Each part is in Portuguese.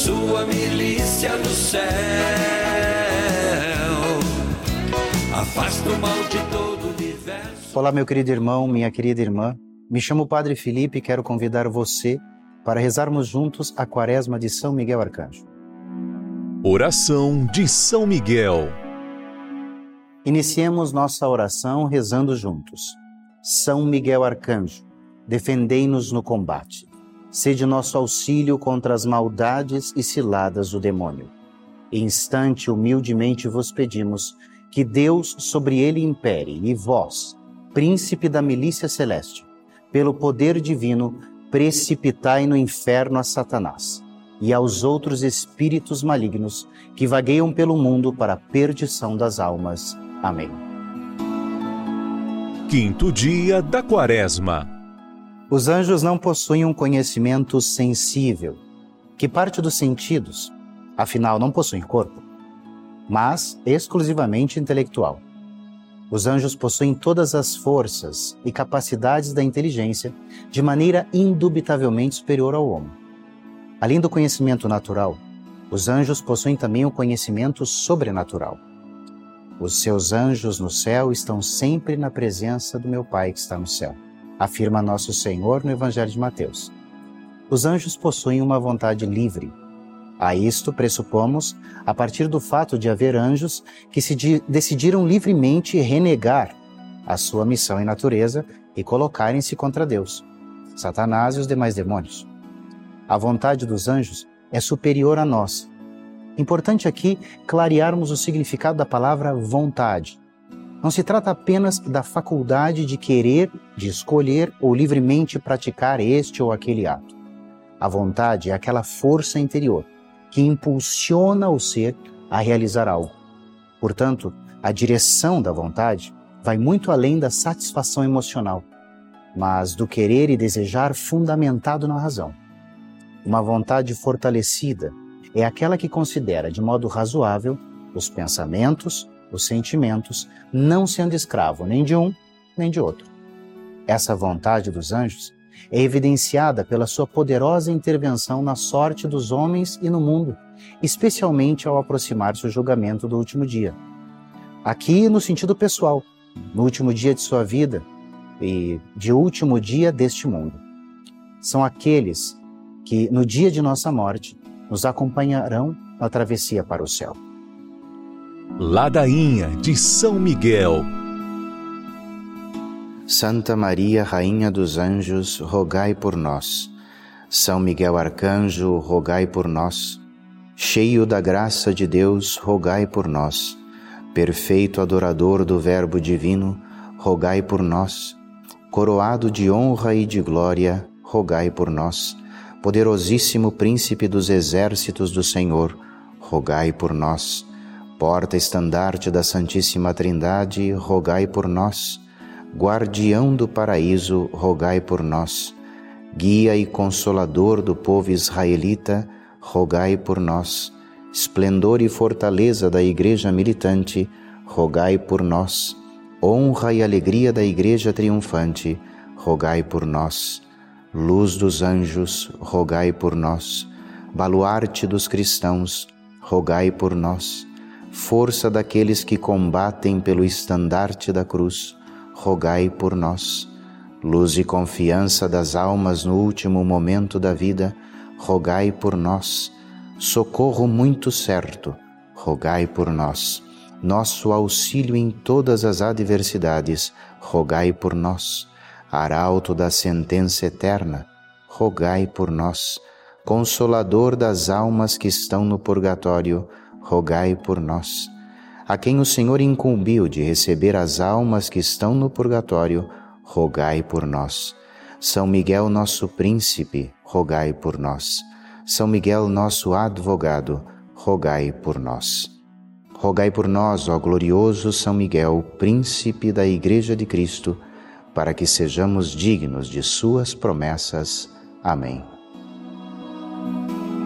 sua milícia do céu. Afasta o mal de todo o universo. Olá, meu querido irmão, minha querida irmã. Me chamo Padre Felipe e quero convidar você para rezarmos juntos a quaresma de São Miguel Arcanjo. Oração de São Miguel. Iniciemos nossa oração rezando juntos. São Miguel Arcanjo, defendei-nos no combate. Sede nosso auxílio contra as maldades e ciladas do demônio. Instante humildemente vos pedimos que Deus sobre ele impere e vós, príncipe da milícia celeste, pelo poder divino, precipitai no inferno a Satanás e aos outros espíritos malignos que vagueiam pelo mundo para a perdição das almas. Amém. Quinto dia da Quaresma. Os anjos não possuem um conhecimento sensível, que parte dos sentidos, afinal não possuem corpo, mas exclusivamente intelectual. Os anjos possuem todas as forças e capacidades da inteligência de maneira indubitavelmente superior ao homem. Além do conhecimento natural, os anjos possuem também o conhecimento sobrenatural. Os seus anjos no céu estão sempre na presença do meu Pai que está no céu, afirma nosso Senhor no Evangelho de Mateus. Os anjos possuem uma vontade livre. A isto pressupomos a partir do fato de haver anjos que se decidiram livremente renegar a sua missão e natureza e colocarem-se contra Deus, Satanás e os demais demônios. A vontade dos anjos é superior à nossa Importante aqui clarearmos o significado da palavra vontade. Não se trata apenas da faculdade de querer, de escolher ou livremente praticar este ou aquele ato. A vontade é aquela força interior que impulsiona o ser a realizar algo. Portanto, a direção da vontade vai muito além da satisfação emocional, mas do querer e desejar fundamentado na razão. Uma vontade fortalecida, é aquela que considera de modo razoável os pensamentos, os sentimentos, não sendo escravo nem de um nem de outro. Essa vontade dos anjos é evidenciada pela sua poderosa intervenção na sorte dos homens e no mundo, especialmente ao aproximar-se o julgamento do último dia. Aqui, no sentido pessoal, no último dia de sua vida e de último dia deste mundo. São aqueles que, no dia de nossa morte, nos acompanharão na travessia para o céu. Ladainha de São Miguel. Santa Maria, Rainha dos Anjos, rogai por nós. São Miguel Arcanjo, rogai por nós. Cheio da graça de Deus, rogai por nós. Perfeito adorador do Verbo Divino, rogai por nós. Coroado de honra e de glória, rogai por nós poderosíssimo príncipe dos exércitos do Senhor, rogai por nós. Porta estandarte da Santíssima Trindade, rogai por nós. Guardião do paraíso, rogai por nós. Guia e consolador do povo israelita, rogai por nós. Esplendor e fortaleza da Igreja militante, rogai por nós. Honra e alegria da Igreja triunfante, rogai por nós Luz dos anjos, rogai por nós. Baluarte dos cristãos, rogai por nós. Força daqueles que combatem pelo estandarte da cruz, rogai por nós. Luz e confiança das almas no último momento da vida, rogai por nós. Socorro muito certo, rogai por nós. Nosso auxílio em todas as adversidades, rogai por nós arauto da sentença eterna, rogai por nós. Consolador das almas que estão no purgatório, rogai por nós. A quem o Senhor incumbiu de receber as almas que estão no purgatório, rogai por nós. São Miguel, nosso príncipe, rogai por nós. São Miguel, nosso advogado, rogai por nós. Rogai por nós, ó glorioso São Miguel, príncipe da Igreja de Cristo, para que sejamos dignos de Suas promessas. Amém.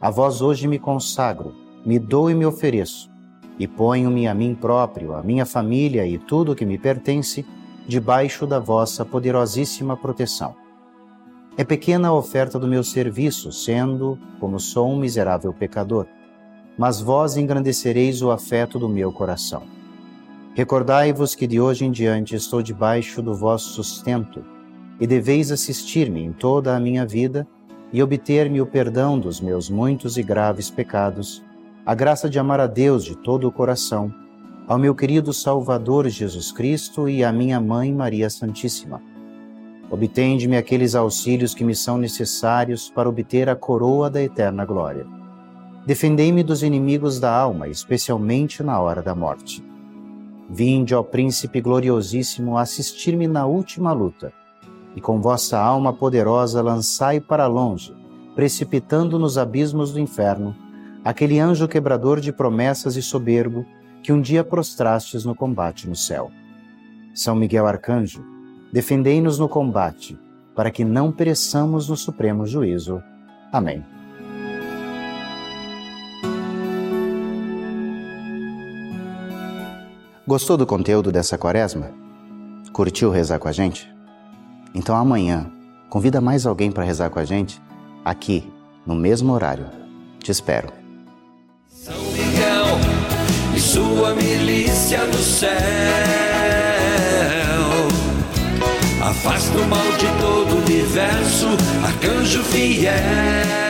a vós hoje me consagro, me dou e me ofereço, e ponho-me a mim próprio, a minha família e tudo o que me pertence, debaixo da vossa poderosíssima proteção. É pequena a oferta do meu serviço, sendo, como sou um miserável pecador, mas vós engrandecereis o afeto do meu coração. Recordai-vos que de hoje em diante estou debaixo do vosso sustento e deveis assistir-me em toda a minha vida e obter-me o perdão dos meus muitos e graves pecados, a graça de amar a Deus de todo o coração, ao meu querido Salvador Jesus Cristo e à minha Mãe Maria Santíssima. Obtende-me aqueles auxílios que me são necessários para obter a coroa da eterna glória Defendei-me dos inimigos da alma, especialmente na hora da morte. Vinde, ó Príncipe gloriosíssimo, assistir-me na última luta, e com vossa alma poderosa lançai para longe, precipitando nos abismos do inferno, aquele anjo quebrador de promessas e soberbo que um dia prostrastes no combate no céu. São Miguel Arcanjo, defendei-nos no combate, para que não pereçamos no supremo juízo. Amém. Gostou do conteúdo dessa quaresma? Curtiu rezar com a gente? Então amanhã, convida mais alguém para rezar com a gente, aqui, no mesmo horário. Te espero. São Miguel e sua milícia no céu. Afasta o mal de todo o universo, arcanjo fiel.